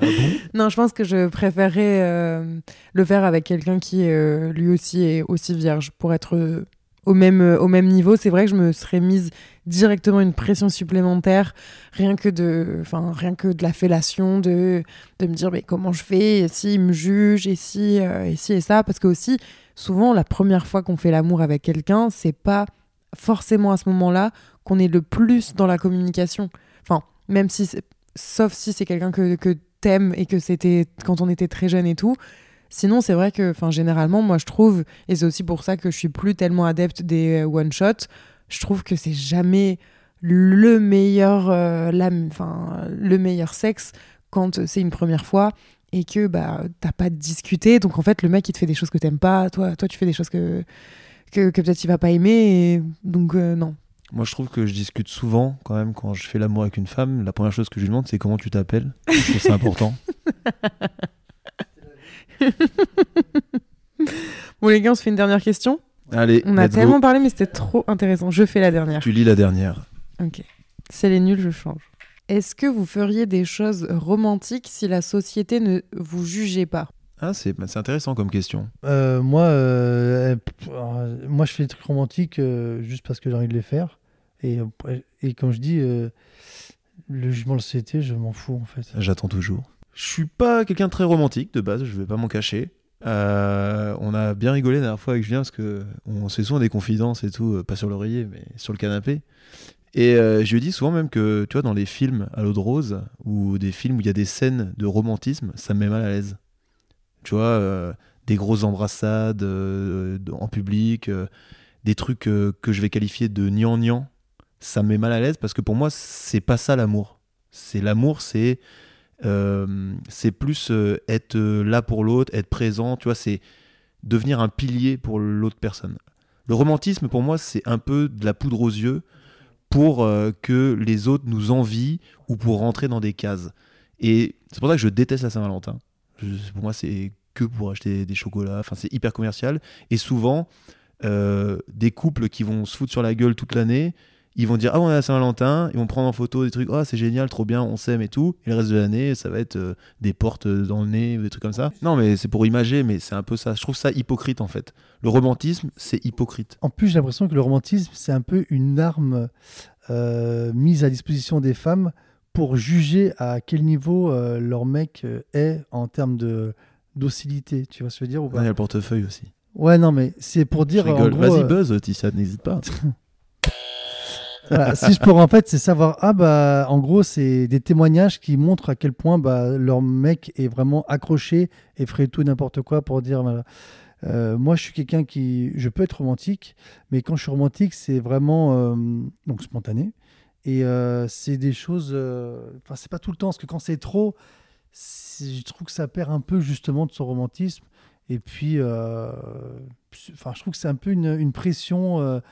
Ah non, je pense que je préférerais euh, le faire avec quelqu'un qui euh, lui aussi est aussi vierge pour être au même, au même niveau. C'est vrai que je me serais mise directement une pression supplémentaire, rien que de, enfin, rien que de la fellation, de, de me dire mais comment je fais, et si me juge, et si, euh, et si et ça, parce que aussi souvent la première fois qu'on fait l'amour avec quelqu'un, c'est pas forcément à ce moment-là qu'on est le plus dans la communication. Enfin, même si, sauf si c'est quelqu'un que, que t'aimes et que c'était quand on était très jeune et tout. Sinon, c'est vrai que, enfin, généralement, moi, je trouve, et c'est aussi pour ça que je suis plus tellement adepte des euh, one shot je trouve que c'est jamais le meilleur, euh, le meilleur sexe quand c'est une première fois et que bah t'as pas discuté. Donc en fait, le mec il te fait des choses que t'aimes pas, toi, toi tu fais des choses que, que, peut-être il va pas aimer. donc euh, non. Moi, je trouve que je discute souvent quand même quand je fais l'amour avec une femme. La première chose que je lui demande, c'est comment tu t'appelles? Je trouve c'est important. bon les gars, on se fait une dernière question. Allez, on a tellement parlé, mais c'était trop intéressant. Je fais la dernière. Tu lis la dernière. Ok. Si elle est nulle, je change. Est-ce que vous feriez des choses romantiques si la société ne vous jugeait pas? Ah, c'est intéressant comme question. Euh, moi, euh, euh, moi, je fais des trucs romantiques juste parce que j'ai envie de les faire. Et, et comme je dis, le jugement de la société, je m'en fous en fait. J'attends toujours. Je suis pas quelqu'un de très romantique de base, je vais pas m'en cacher. Euh, on a bien rigolé la dernière fois avec Julien parce que on se fait souvent des confidences et tout, euh, pas sur l'oreiller, mais sur le canapé. Et euh, je lui dis souvent même que, tu vois, dans les films à l'eau de rose ou des films où il y a des scènes de romantisme, ça me met mal à l'aise. Tu vois, des grosses embrassades en public, des trucs que je vais qualifier de nian ça me met mal à l'aise parce que pour moi, c'est pas ça l'amour. C'est l'amour, c'est c'est plus euh, être euh, là pour l'autre, être présent, tu vois, c'est devenir un pilier pour l'autre personne. Le romantisme, pour moi, c'est un peu de la poudre aux yeux pour que les autres nous envient ou pour rentrer dans des cases. Et c'est pour ça que je déteste la Saint-Valentin. Pour moi, c'est que pour acheter des chocolats. Enfin, c'est hyper commercial. Et souvent, des couples qui vont se foutre sur la gueule toute l'année, ils vont dire ah on est à Saint-Valentin, ils vont prendre en photo des trucs, oh c'est génial, trop bien, on s'aime et tout. Et le reste de l'année, ça va être euh, des portes euh, dans le nez, des trucs comme ça. Non, mais c'est pour imager, mais c'est un peu ça. Je trouve ça hypocrite en fait. Le romantisme, c'est hypocrite. En plus, j'ai l'impression que le romantisme, c'est un peu une arme euh, mise à disposition des femmes pour juger à quel niveau leur mec est en termes de docilité. Tu vois ce que je veux dire ou pas? Il y a le portefeuille aussi. Ouais, non, mais c'est pour dire. Vas-y, buzz, Tissa, n'hésite pas. si je pourrais en fait, c'est savoir ah bah en gros c'est des témoignages qui montrent à quel point bah, leur mec est vraiment accroché et ferait tout n'importe quoi pour dire euh, moi je suis quelqu'un qui je peux être romantique mais quand je suis romantique c'est vraiment euh, donc spontané Et c'est des choses. Enfin, c'est pas tout le temps, parce que quand c'est trop, je trouve que ça perd un peu justement de son romantisme. Et puis, enfin, je trouve que c'est un peu une pression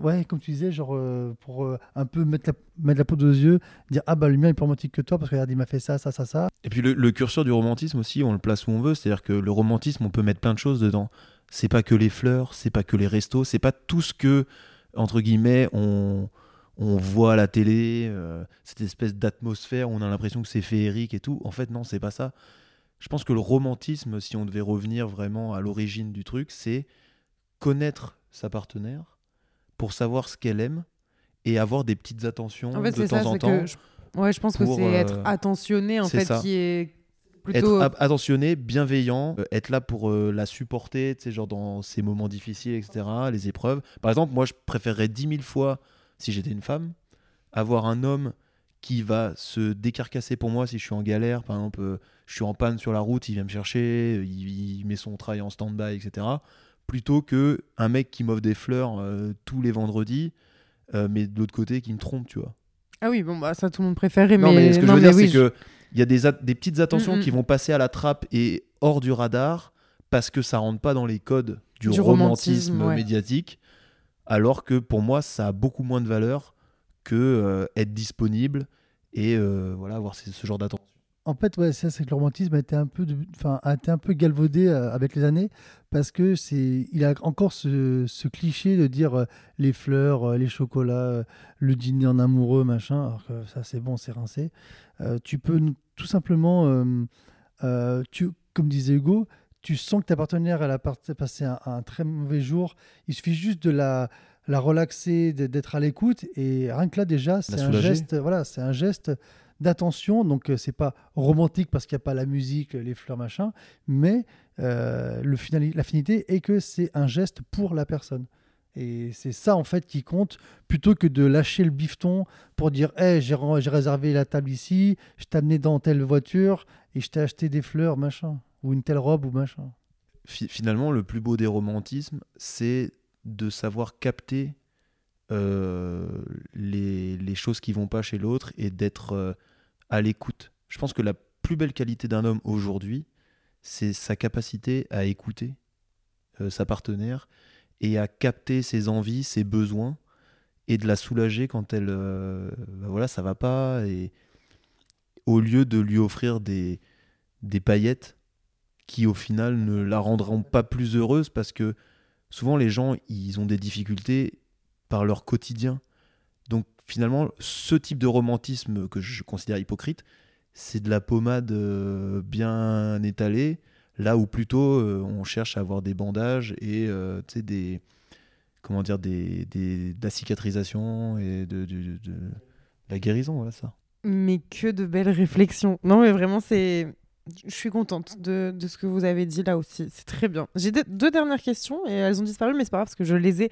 ouais, comme tu disais, genre euh, pour euh, un peu mettre la, mettre la peau aux yeux, dire ah bah le mien est plus romantique que toi parce que regarde, il m'a fait ça, ça, ça, ça. Et puis le, curseur du romantisme aussi, on le place où on veut, c'est-à-dire que le romantisme, on peut mettre plein de choses dedans. C'est pas que les fleurs, c'est pas que les restos, c'est pas tout ce que, entre guillemets, on, on voit à la télé, euh, cette espèce d'atmosphère où on a l'impression que c'est féerique et tout. En fait, non, c'est pas ça. Je pense que le romantisme, si on devait revenir vraiment à l'origine du truc, c'est connaître sa partenaire, pour savoir ce qu'elle aime et avoir des petites attentions de temps en temps. je... Ouais, je pense que c'est être euh, attentionné en fait qui est plutôt être attentionné, bienveillant, euh, être là pour euh, la supporter, tu sais, genre dans ses moments difficiles, etc., les épreuves. Par exemple, moi, je préférerais dix mille fois, si j'étais une femme, avoir un homme qui va se décarcasser pour moi si je suis en galère. Par exemple, je suis en panne sur la route, il vient me chercher, il, il met son travail en stand-by, etc plutôt que un mec qui m'offre des fleurs euh, tous les vendredis, euh, mais de l'autre côté qui me trompe, tu vois. Ah oui, bon, bah ça tout le monde préfère. Mais... Non, mais ce que je veux dire, c'est que il y a des, des petites attentions mm, mm. qui vont passer à la trappe et hors du radar parce que ça rentre pas dans les codes du, romantisme, médiatique. Alors que pour moi, ça a beaucoup moins de valeur que euh, être disponible et voilà avoir ce, ce genre d'attention. En fait, ouais, c'est que le romantisme a été un peu, enfin, a été un peu galvaudé euh, avec les années parce que c'est, il a encore ce, cliché de dire euh, les fleurs, euh, les chocolats, le dîner en amoureux, machin. Alors que ça, c'est bon, c'est rincé. tu peux tout simplement, tu, comme disait Hugo, tu sens que ta partenaire elle a passé un, très mauvais jour. Il suffit juste de la la relaxer, d'être à l'écoute et rien que là déjà, c'est un geste. Voilà, c'est un geste d'attention. Donc, euh, c'est pas romantique parce qu'il n'y a pas la musique, les fleurs, machin, mais euh, le la finalité est que c'est un geste pour la personne. Et c'est ça, en fait, qui compte, plutôt que de lâcher le bifton pour dire hey, j'ai réservé la table ici, je t'ai amené dans telle voiture et je t'ai acheté des fleurs, machin, ou une telle robe, ou machin. Finalement, le plus beau des romantismes, c'est de savoir capter euh, les, les, choses qui vont pas chez l'autre et d'être à l'écoute. Je pense que la plus belle qualité d'un homme aujourd'hui, c'est sa capacité à écouter euh, sa partenaire et à capter ses envies, ses besoins et de la soulager quand elle bah voilà ça va pas et au lieu de lui offrir des des paillettes qui au final ne la rendront pas plus heureuse parce que souvent les gens ils ont des difficultés par leur quotidien. Finalement, ce type de romantisme que je considère hypocrite, c'est de la pommade euh, bien étalée, là où plutôt euh, on cherche à avoir des bandages et euh, des comment dire des, de la cicatrisation et de la guérison, voilà ça. Mais que de belles réflexions. Non, mais vraiment, c'est je suis contente de, ce que vous avez dit là aussi. C'est très bien. J'ai deux, dernières questions et elles ont disparu, mais c'est pas grave parce que je les ai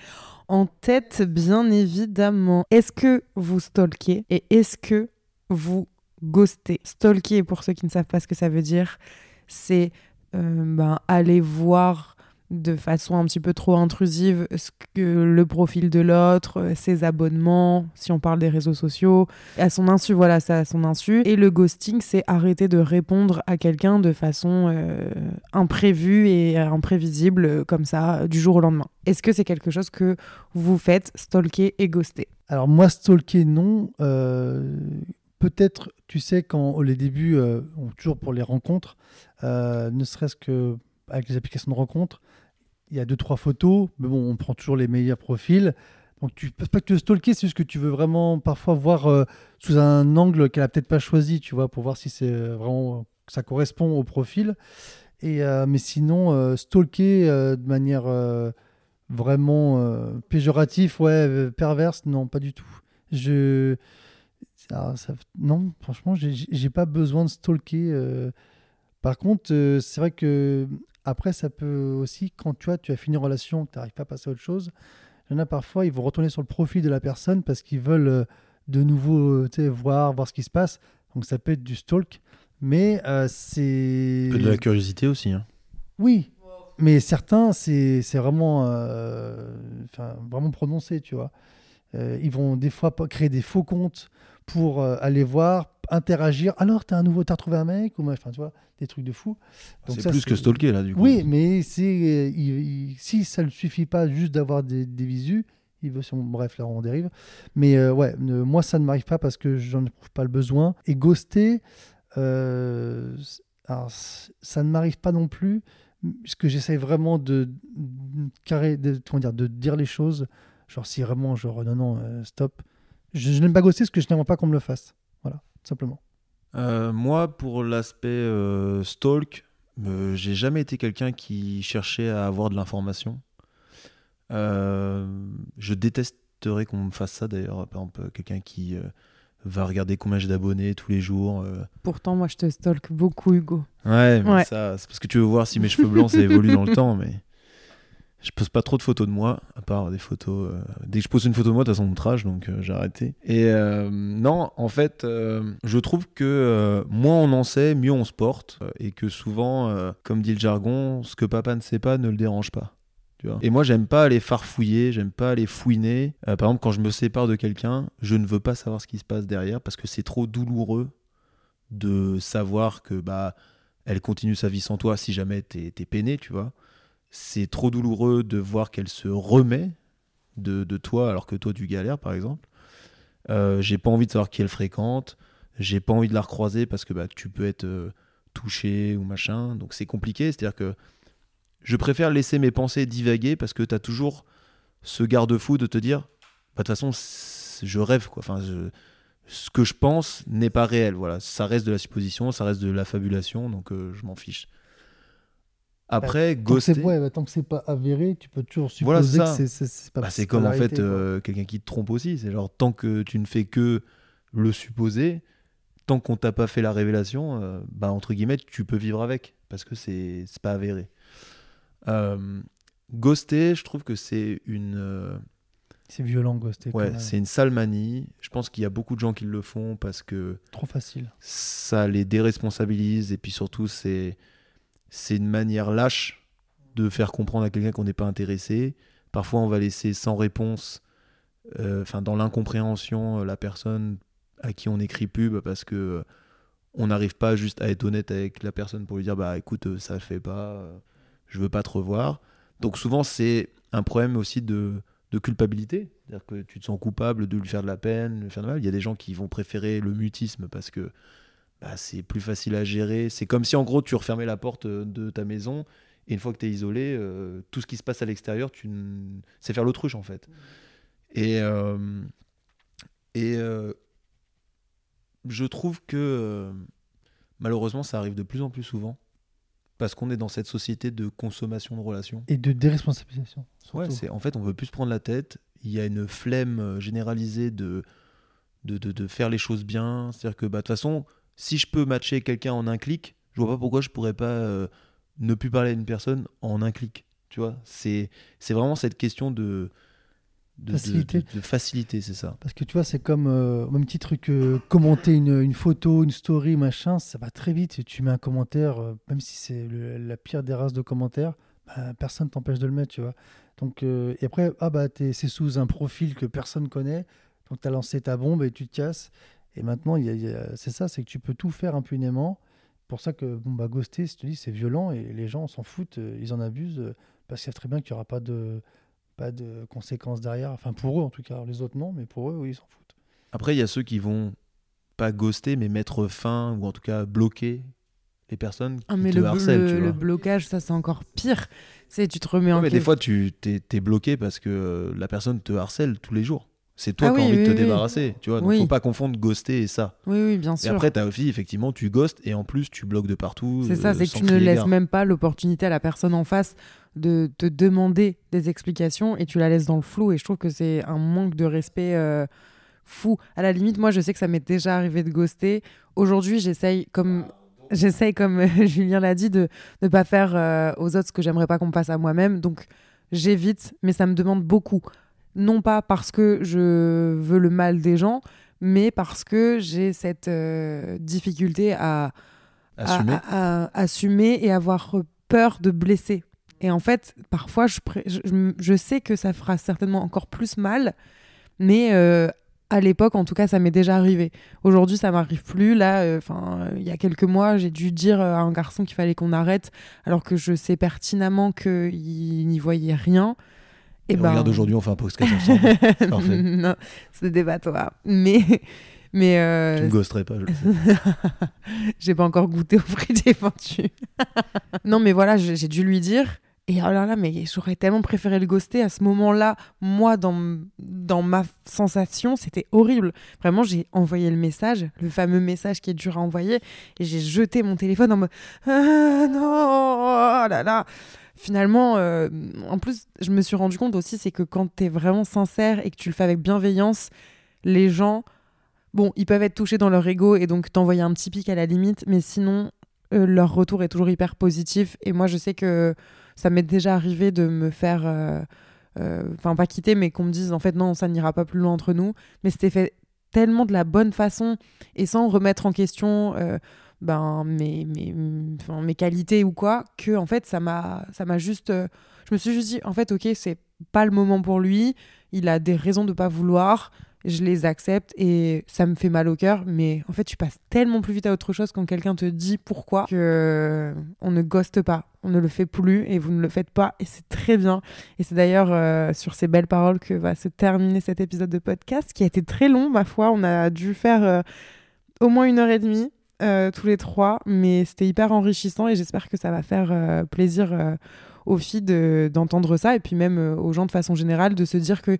en tête, bien évidemment. Est-ce que vous stalkez et est-ce que vous ghostez? Stalker, pour ceux qui ne savent pas ce que ça veut dire, c'est euh, ben, aller voir de façon un petit peu trop intrusive ce que le profil de l'autre, euh, ses abonnements, si on parle des réseaux sociaux, à son insu, voilà, ça à son insu. Et le ghosting, c'est arrêter de répondre à quelqu'un de façon euh, imprévue et imprévisible, comme ça, du jour au lendemain. Est-ce que c'est quelque chose que vous faites, stalker et ghoster? Alors moi, stalker, non. Euh, peut-être, tu sais, quand les débuts, toujours pour les rencontres, ne serait-ce que avec les applications de rencontres, il y a deux trois photos, mais bon, on prend toujours les meilleurs profils. Donc tu peux pas que te stalker, c'est juste que tu veux vraiment parfois voir euh, sous un angle qu'elle a peut-être pas choisi, tu vois, pour voir si c'est euh, vraiment ça correspond au profil. Et euh, mais sinon stalker de manière vraiment péjorative, ouais, perverse, non, pas du tout. Je non, franchement, j'ai pas besoin de stalker. Par contre, c'est vrai que après, ça peut aussi, quand tu as, tu as fini une relation, tu n'arrives pas à passer à autre chose, il y en a parfois, ils vont retourner sur le profil de la personne parce qu'ils veulent euh, de nouveau euh, voir, voir ce qui se passe. Donc ça peut être du stalk. Mais euh, c'est. de la curiosité aussi. Hein. Oui. Mais certains, c'est vraiment, vraiment prononcé, tu vois. Euh, ils vont des fois créer des faux comptes pour aller voir, interagir. Alors, t'as un nouveau, t'as retrouvé un mec ou enfin, tu vois, des trucs de fou. Donc C'est plus que stalker là, du coup. Oui, mais c'est si ça ne suffit pas juste d'avoir des, des visus, il veut son... bref là on dérive mais ouais moi ça ne m'arrive pas parce que j'en éprouve pas le besoin et ghoster alors, ça ne m'arrive pas non plus, parce que j'essaye vraiment de, carré, de, dire, de dire les choses. Genre, si vraiment, genre, non, non, euh, stop. Je, n'aime pas ghoster parce que je n'aimerais pas qu'on me le fasse. Voilà, simplement. Euh, moi, pour l'aspect euh, stalk, j'ai jamais été quelqu'un qui cherchait à avoir de l'information. je détesterais qu'on me fasse ça d'ailleurs. Par exemple, quelqu'un qui va regarder combien j'ai d'abonnés tous les jours. Euh. Pourtant, moi, je te stalk beaucoup, Hugo. Ouais, mais ça, c'est parce que tu veux voir si mes cheveux blancs, ça évolue dans le temps, mais je pose pas trop de photos de moi, à part des photos. Euh, dès que je pose une photo de moi, de toute façon, donc euh, j'ai arrêté. Et non, en fait, je trouve que moins on en sait, mieux on se porte, et que souvent, comme dit le jargon, ce que papa ne sait pas ne le dérange pas. Et moi, j'aime pas aller farfouiller, j'aime pas aller fouiner. Euh, par exemple, quand je me sépare de quelqu'un, je ne veux pas savoir ce qui se passe derrière parce que c'est trop douloureux de savoir que bah elle continue sa vie sans toi si jamais t'es es peiné, tu vois. C'est trop douloureux de voir qu'elle se remet de, toi alors que toi tu galères, par exemple. Euh, j'ai pas envie de savoir qui elle fréquente. J'ai pas envie de la recroiser parce que bah, tu peux être euh, touché ou machin. Donc c'est compliqué. C'est-à-dire que je préfère laisser mes pensées divaguer parce que tu as toujours ce garde-fou de te dire, bah, de toute façon, je rêve, quoi. Enfin, ce que je pense n'est pas réel. Voilà, ça reste de la supposition, ça reste de la fabulation, donc euh, je m'en fiche. Après, bah, ghoster. Bah, tant que c'est pas avéré, tu peux toujours supposer que c'est pas. c'est comme en fait euh, quelqu'un qui te trompe aussi. C'est genre tant que tu ne fais que le supposer, tant qu'on t'a pas fait la révélation, euh, bah entre guillemets, tu peux vivre avec parce que c'est pas avéré. Euh, ghoster, je trouve que c'est une. Euh, c'est violent, ghoster. Ouais, c'est une sale manie. Je pense qu'il y a beaucoup de gens qui le font parce que. Trop facile. Ça les déresponsabilise et puis surtout, c'est c'est une manière lâche de faire comprendre à quelqu'un qu'on n'est pas intéressé. Parfois, on va laisser sans réponse, euh, enfin dans l'incompréhension, la personne à qui on écrit pub parce que on n'arrive pas juste à être honnête avec la personne pour lui dire bah écoute ça le fait pas je veux pas te revoir. Donc souvent, c'est un problème aussi de, culpabilité. C'est-à-dire que tu te sens coupable de lui faire de la peine, de lui faire de mal. Il y a des gens qui vont préférer le mutisme parce que bah, c'est plus facile à gérer. C'est comme si en gros tu refermais la porte de ta maison et une fois que tu es isolé, euh, tout ce qui se passe à l'extérieur, tu c'est faire l'autruche en fait. Et, euh, et euh, je trouve que malheureusement ça arrive de plus en plus souvent parce qu'on est dans cette société de consommation de relations. Et de déresponsabilisation. Ouais, c'est en fait, on veut plus se prendre la tête. Il y a une flemme euh, généralisée de, de, de, faire les choses bien. C'est-à-dire que, bah, de toute façon, si je peux matcher quelqu'un en un clic, je vois pas pourquoi je pourrais pas euh, ne plus parler à une personne en un clic. Tu vois, c'est vraiment cette question de de facilité, de, facilité c'est ça. Parce que tu vois, c'est comme euh, même petit truc, commenter une, une, photo, une story, machin, ça va très vite. Tu mets un commentaire, euh, même si c'est la pire des races de commentaires, bah, personne t'empêche de le mettre, tu vois. Donc, et après, ah bah, c'est sous un profil que personne connaît, donc tu as lancé ta bombe et tu te casses. Et maintenant, c'est ça, c'est que tu peux tout faire impunément. Pour ça que bon, bah, ghoster, je te dis, c'est violent et les gens s'en foutent, ils en abusent parce qu'ils savent très bien qu'il n'y aura pas de pas de conséquences derrière. Enfin, pour eux en tout cas. Les autres, non, mais pour eux, oui, ils s'en foutent. Après, il y a ceux qui vont pas ghoster, mais mettre fin ou en tout cas bloquer les personnes ah, qui mais te le, harcèlent. Le, blocage, ça, c'est encore pire. C'est tu te remets en mais Des fois, tu t'es es bloqué parce que euh, la personne te harcèle tous les jours. C'est toi ah qui as envie de te débarrasser, tu vois. Donc, faut pas confondre ghoster et ça. Oui, oui, bien sûr. Et après, tu as aussi, effectivement, tu ghostes et en plus, tu bloques de partout. C'est ça, euh, c'est que tu ne laisses même pas l'opportunité à la personne en face de te demander des explications et tu la laisses dans le flou. Et je trouve que c'est un manque de respect euh, fou. À la limite, moi, je sais que ça m'est déjà arrivé de ghoster. Aujourd'hui, j'essaye, comme, j'essaye, comme Julien l'a dit, de ne pas faire euh, aux autres ce que j'aimerais pas qu'on me fasse à moi-même. Donc, j'évite, mais ça me demande beaucoup. Non pas parce que je veux le mal des gens, mais parce que j'ai cette euh, difficulté à assumer. à assumer et avoir peur de blesser et en fait, parfois, je, je, sais que ça fera certainement encore plus mal, Mais euh, à l'époque, en tout cas, ça m'est déjà arrivé. Aujourd'hui, ça m'arrive plus. Là, euh, il y a quelques mois, j'ai dû dire à un garçon qu'il fallait qu'on arrête, alors que je sais pertinemment qu'il n'y voyait rien. Et, ben... regarde, aujourd'hui, on fait un podcast ensemble. Parfait. non, c'est débattoir. Mais. Mais euh... Tu me ghosterais pas, je le sais. j'ai pas encore goûté au fruit défendu. non, mais voilà, j'ai dû lui dire et oh là là, mais j'aurais tellement préféré le ghoster à ce moment-là. Moi, dans, dans ma sensation, c'était horrible. Vraiment, j'ai envoyé le message, le fameux message qui est dur à envoyer, et j'ai jeté mon téléphone en mode ah, non, oh là là. Finalement, euh, en plus, je me suis rendu compte aussi, c'est que quand tu es vraiment sincère et que tu le fais avec bienveillance, les gens, bon, ils peuvent être touchés dans leur ego et donc t'envoyer un petit pic à la limite, mais sinon, euh, leur retour est toujours hyper positif. Et moi, je sais que ça m'est déjà arrivé de me faire. Euh, enfin, pas quitter, mais qu'on me dise en fait non, ça n'ira pas plus loin entre nous. Mais c'était fait tellement de la bonne façon et sans remettre en question ben, mes, mes, mes qualités ou quoi, que en fait, ça m'a juste. je me suis juste dit, en fait, ok, c'est pas le moment pour lui, il a des raisons de pas vouloir je les accepte et ça me fait mal au cœur. Mais en fait, tu passes tellement plus vite à autre chose quand quelqu'un te dit pourquoi que on ne ghoste pas, on ne le fait plus et vous ne le faites pas et c'est très bien. Et c'est d'ailleurs euh, sur ces belles paroles que va se terminer cet épisode de podcast qui a été très long, ma foi. On a dû faire euh, au moins une heure et demie. Euh, tous les trois, mais c'était hyper enrichissant et j'espère que ça va faire plaisir aux filles d'entendre ça et puis même aux gens de façon générale de se dire que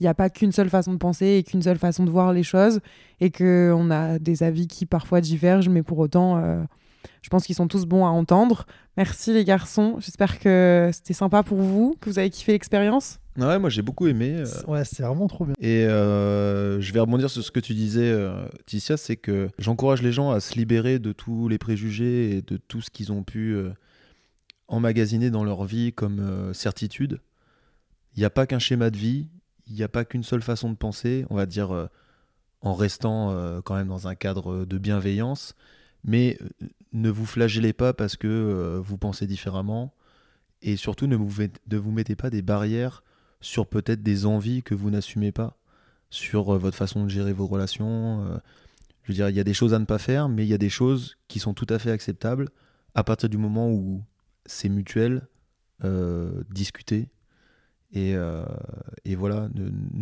il n'y a pas qu'une seule façon de penser et qu'une seule façon de voir les choses et qu'on a des avis qui parfois divergent, mais pour autant, euh, je pense qu'ils sont tous bons à entendre. Merci les garçons, j'espère que c'était sympa pour vous, que vous avez kiffé l'expérience. Ouais, moi j'ai beaucoup aimé. Euh. Ouais, c'est vraiment trop bien. Et euh, je vais rebondir sur ce que tu disais, Ticia, c'est que j'encourage les gens à se libérer de tous les préjugés et de tout ce qu'ils ont pu emmagasiner dans leur vie comme certitude. Il n'y a pas qu'un schéma de vie, il n'y a pas qu'une seule façon de penser, on va dire euh, en restant euh, quand même dans un cadre de bienveillance, mais euh, ne vous flagellez pas parce que vous pensez différemment, et surtout ne vous, mettez pas des barrières sur peut-être des envies que vous n'assumez pas, sur votre façon de gérer vos relations. je veux dire, il y a des choses à ne pas faire, mais il y a des choses qui sont tout à fait acceptables à partir du moment où c'est mutuel, discuter, et, euh, voilà,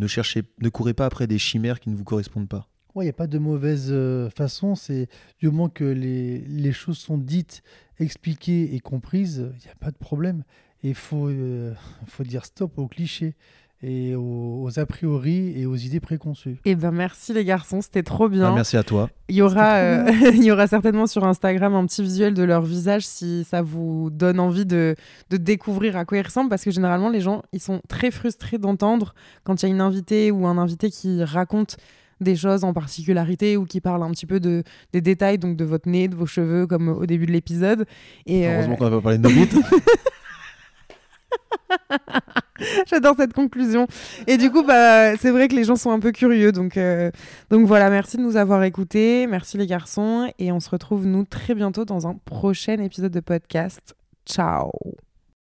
cherchez, ne courez pas après des chimères qui ne vous correspondent pas. Il n'y a pas de mauvaise euh, façon. C'est du moment que les, les, choses sont dites, expliquées et comprises, il n'y a pas de problème. Et il faut, euh, faut dire stop aux clichés et aux, a priori et aux idées préconçues. Et eh ben merci les garçons, c'était trop bien. Bah, merci à toi. Il y aura, euh, il y aura certainement sur Instagram un petit visuel de leur visage si ça vous donne envie de, de découvrir à quoi ils ressemblent parce que généralement les gens ils sont très frustrés d'entendre quand il y a une invitée ou un invité qui raconte des choses en particularité ou qui parle un petit peu de, des détails donc de votre nez, de vos cheveux comme au début de l'épisode. Et Heureusement euh, qu'on n'a pas parlé de nos. J'adore cette conclusion. Et du coup, bah, c'est vrai que les gens sont un peu curieux. Donc, euh, donc voilà, merci de nous avoir écoutés. Merci les garçons. Et on se retrouve, nous, très bientôt dans un prochain épisode de podcast. Ciao